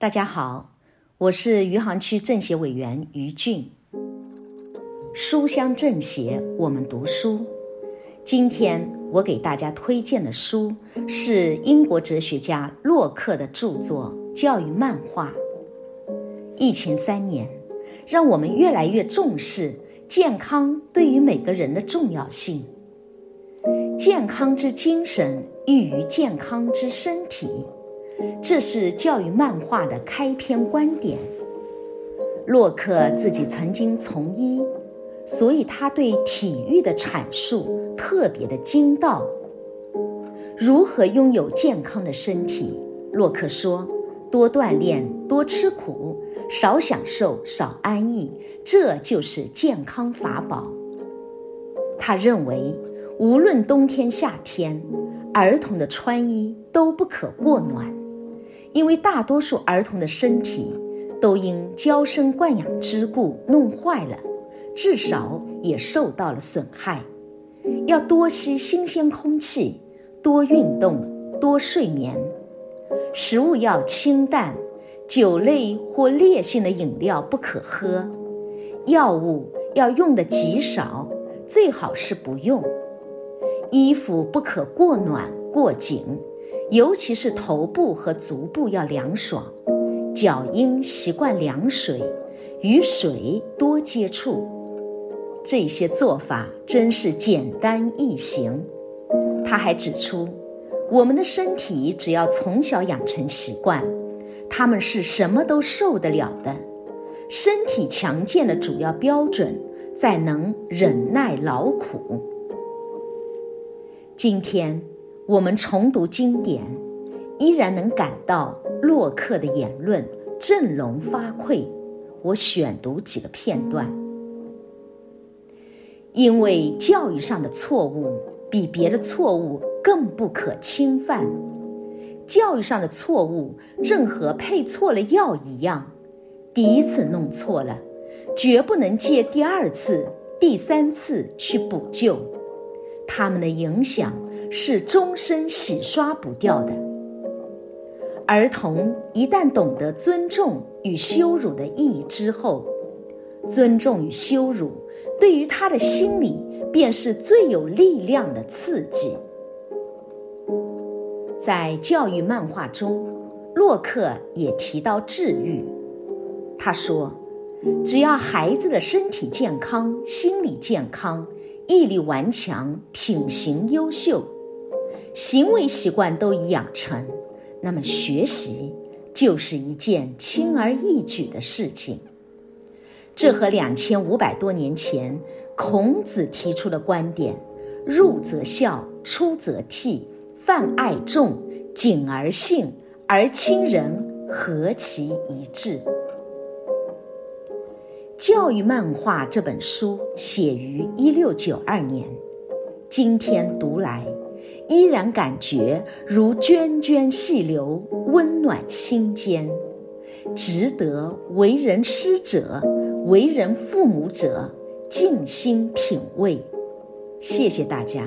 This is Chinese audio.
大家好，我是余杭区政协委员于俊。书香政协，我们读书。今天我给大家推荐的书是英国哲学家洛克的著作《教育漫画》。疫情三年，让我们越来越重视健康对于每个人的重要性。健康之精神寓于健康之身体。这是教育漫画的开篇观点。洛克自己曾经从医，所以他对体育的阐述特别的精到。如何拥有健康的身体？洛克说：多锻炼，多吃苦，少享受，少安逸，这就是健康法宝。他认为，无论冬天夏天，儿童的穿衣都不可过暖。因为大多数儿童的身体都因娇生惯养之故弄坏了，至少也受到了损害。要多吸新鲜空气，多运动，多睡眠。食物要清淡，酒类或烈性的饮料不可喝。药物要用的极少，最好是不用。衣服不可过暖过紧。尤其是头部和足部要凉爽，脚应习惯凉水，与水多接触。这些做法真是简单易行。他还指出，我们的身体只要从小养成习惯，他们是什么都受得了的。身体强健的主要标准在能忍耐劳苦。今天。我们重读经典，依然能感到洛克的言论振聋发聩。我选读几个片段，因为教育上的错误比别的错误更不可侵犯。教育上的错误正和配错了药一样，第一次弄错了，绝不能借第二次、第三次去补救。他们的影响是终身洗刷不掉的。儿童一旦懂得尊重与羞辱的意义之后，尊重与羞辱对于他的心理便是最有力量的刺激。在教育漫画中，洛克也提到治愈。他说：“只要孩子的身体健康、心理健康。”毅力顽强，品行优秀，行为习惯都已养成，那么学习就是一件轻而易举的事情。这和两千五百多年前孔子提出的观点“入则孝，出则悌，泛爱众，谨而信，而亲仁”何其一致！教育漫画这本书写于一六九二年，今天读来，依然感觉如涓涓细流，温暖心间，值得为人师者，为人父母者，静心品味，谢谢大家。